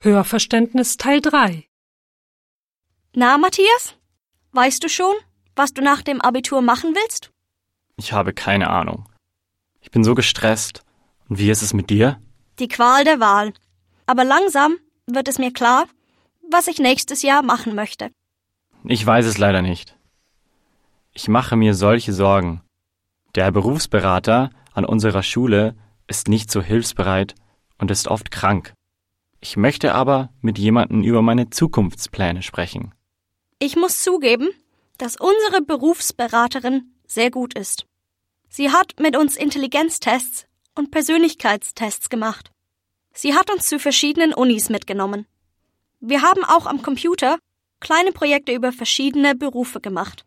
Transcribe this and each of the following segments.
Hörverständnis Teil 3 Na, Matthias? Weißt du schon, was du nach dem Abitur machen willst? Ich habe keine Ahnung. Ich bin so gestresst. Und wie ist es mit dir? Die Qual der Wahl. Aber langsam wird es mir klar, was ich nächstes Jahr machen möchte. Ich weiß es leider nicht. Ich mache mir solche Sorgen. Der Berufsberater an unserer Schule ist nicht so hilfsbereit und ist oft krank. Ich möchte aber mit jemandem über meine Zukunftspläne sprechen. Ich muss zugeben, dass unsere Berufsberaterin sehr gut ist. Sie hat mit uns Intelligenztests und Persönlichkeitstests gemacht. Sie hat uns zu verschiedenen Unis mitgenommen. Wir haben auch am Computer kleine Projekte über verschiedene Berufe gemacht.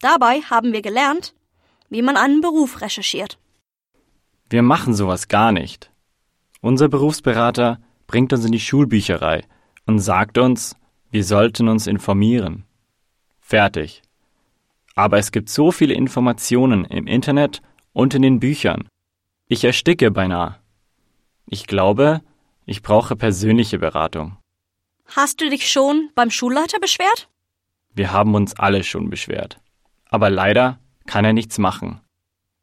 Dabei haben wir gelernt, wie man einen Beruf recherchiert. Wir machen sowas gar nicht. Unser Berufsberater bringt uns in die Schulbücherei und sagt uns, wir sollten uns informieren. Fertig. Aber es gibt so viele Informationen im Internet und in den Büchern. Ich ersticke beinahe. Ich glaube, ich brauche persönliche Beratung. Hast du dich schon beim Schulleiter beschwert? Wir haben uns alle schon beschwert. Aber leider kann er nichts machen.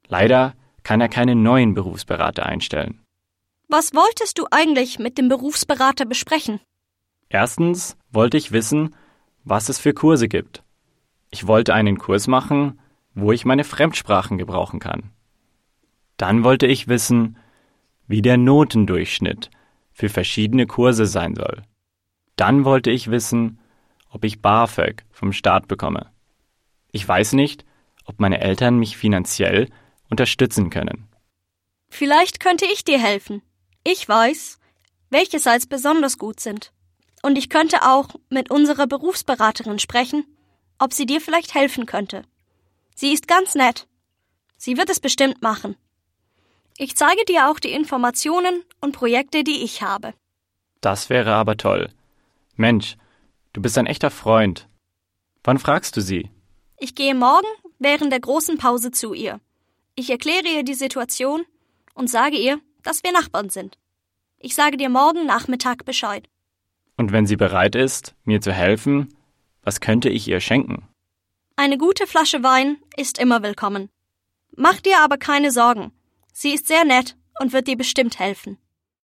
Leider kann er keinen neuen Berufsberater einstellen. Was wolltest du eigentlich mit dem Berufsberater besprechen? Erstens wollte ich wissen, was es für Kurse gibt. Ich wollte einen Kurs machen, wo ich meine Fremdsprachen gebrauchen kann. Dann wollte ich wissen, wie der Notendurchschnitt für verschiedene Kurse sein soll. Dann wollte ich wissen, ob ich BAföG vom Staat bekomme. Ich weiß nicht, ob meine Eltern mich finanziell unterstützen können. Vielleicht könnte ich dir helfen. Ich weiß, welche Sites besonders gut sind. Und ich könnte auch mit unserer Berufsberaterin sprechen, ob sie dir vielleicht helfen könnte. Sie ist ganz nett. Sie wird es bestimmt machen. Ich zeige dir auch die Informationen und Projekte, die ich habe. Das wäre aber toll. Mensch, du bist ein echter Freund. Wann fragst du sie? Ich gehe morgen während der großen Pause zu ihr. Ich erkläre ihr die Situation und sage ihr, dass wir Nachbarn sind. Ich sage dir morgen Nachmittag Bescheid. Und wenn sie bereit ist, mir zu helfen, was könnte ich ihr schenken? Eine gute Flasche Wein ist immer willkommen. Mach dir aber keine Sorgen. Sie ist sehr nett und wird dir bestimmt helfen.